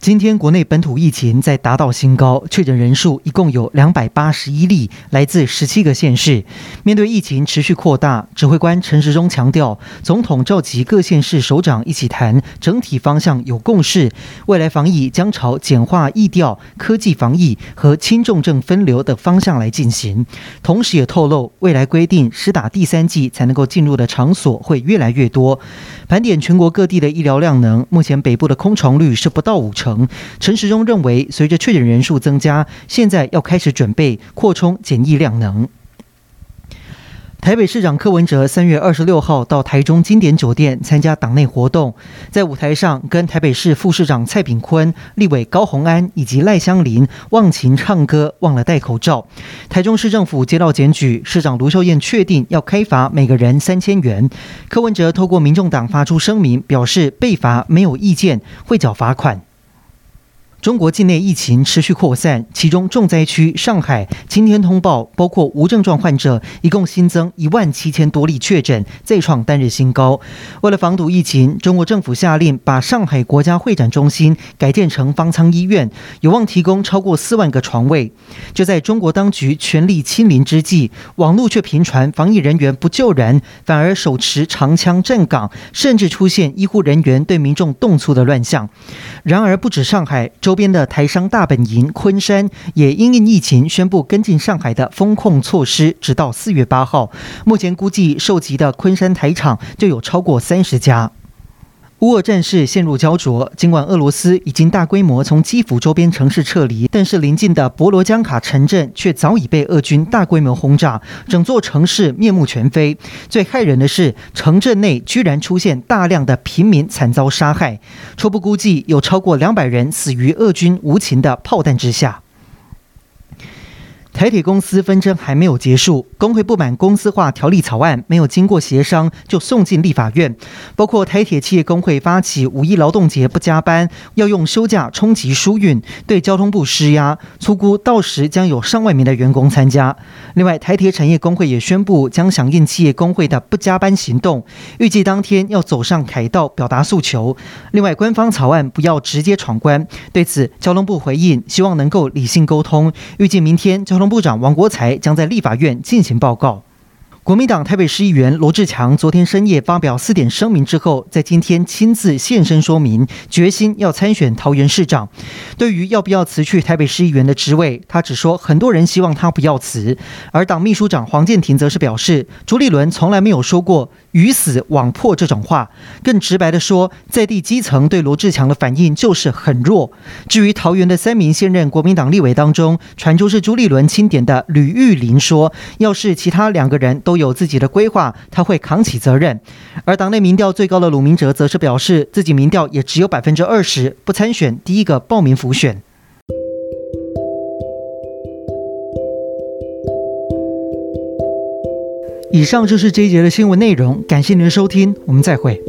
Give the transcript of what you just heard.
今天国内本土疫情在达到新高，确诊人数一共有两百八十一例，来自十七个县市。面对疫情持续扩大，指挥官陈时中强调，总统召集各县市首长一起谈，整体方向有共识，未来防疫将朝简化疫调、科技防疫和轻重症分流的方向来进行。同时也透露，未来规定施打第三剂才能够进入的场所会越来越多。盘点全国各地的医疗量能，目前北部的空床率是不到五成。陈时中认为，随着确诊人数增加，现在要开始准备扩充检疫量能。台北市长柯文哲三月二十六号到台中经典酒店参加党内活动，在舞台上跟台北市副市长蔡炳坤、立委高虹安以及赖香伶忘情唱歌，忘了戴口罩。台中市政府接到检举，市长卢秀燕确定要开罚每个人三千元。柯文哲透过民众党发出声明，表示被罚没有意见，会缴罚款。中国境内疫情持续扩散，其中重灾区上海今天通报，包括无症状患者，一共新增一万七千多例确诊，再创单日新高。为了防堵疫情，中国政府下令把上海国家会展中心改建成方舱医院，有望提供超过四万个床位。就在中国当局全力清零之际，网络却频传防疫人员不救人，反而手持长枪站岗，甚至出现医护人员对民众动粗的乱象。然而，不止上海。周边的台商大本营昆山也因应疫情宣布跟进上海的封控措施，直到四月八号。目前估计受及的昆山台厂就有超过三十家。乌俄战事陷入胶着，尽管俄罗斯已经大规模从基辅周边城市撤离，但是邻近的博罗江卡城镇却早已被俄军大规模轰炸，整座城市面目全非。最骇人的是，城镇内居然出现大量的平民惨遭杀害，初步估计有超过两百人死于俄军无情的炮弹之下。台铁公司纷争还没有结束，工会不满公司化条例草案没有经过协商就送进立法院，包括台铁企业工会发起五一劳动节不加班，要用休假冲击疏运，对交通部施压，粗估到时将有上万名的员工参加。另外，台铁产业工会也宣布将响应企业工会的不加班行动，预计当天要走上凯道表达诉求。另外，官方草案不要直接闯关，对此交通部回应，希望能够理性沟通，预计明天交通。部长王国才将在立法院进行报告。国民党台北市议员罗志强昨天深夜发表四点声明之后，在今天亲自现身说明，决心要参选桃园市长。对于要不要辞去台北市议员的职位，他只说很多人希望他不要辞。而党秘书长黄健庭则是表示，朱立伦从来没有说过“鱼死网破”这种话，更直白地说，在地基层对罗志强的反应就是很弱。至于桃园的三名现任国民党立委当中，传出是朱立伦钦点的吕玉玲说，要是其他两个人都有自己的规划，他会扛起责任。而党内民调最高的鲁明哲则是表示，自己民调也只有百分之二十，不参选第一个报名辅选。以上就是这一节的新闻内容，感谢您的收听，我们再会。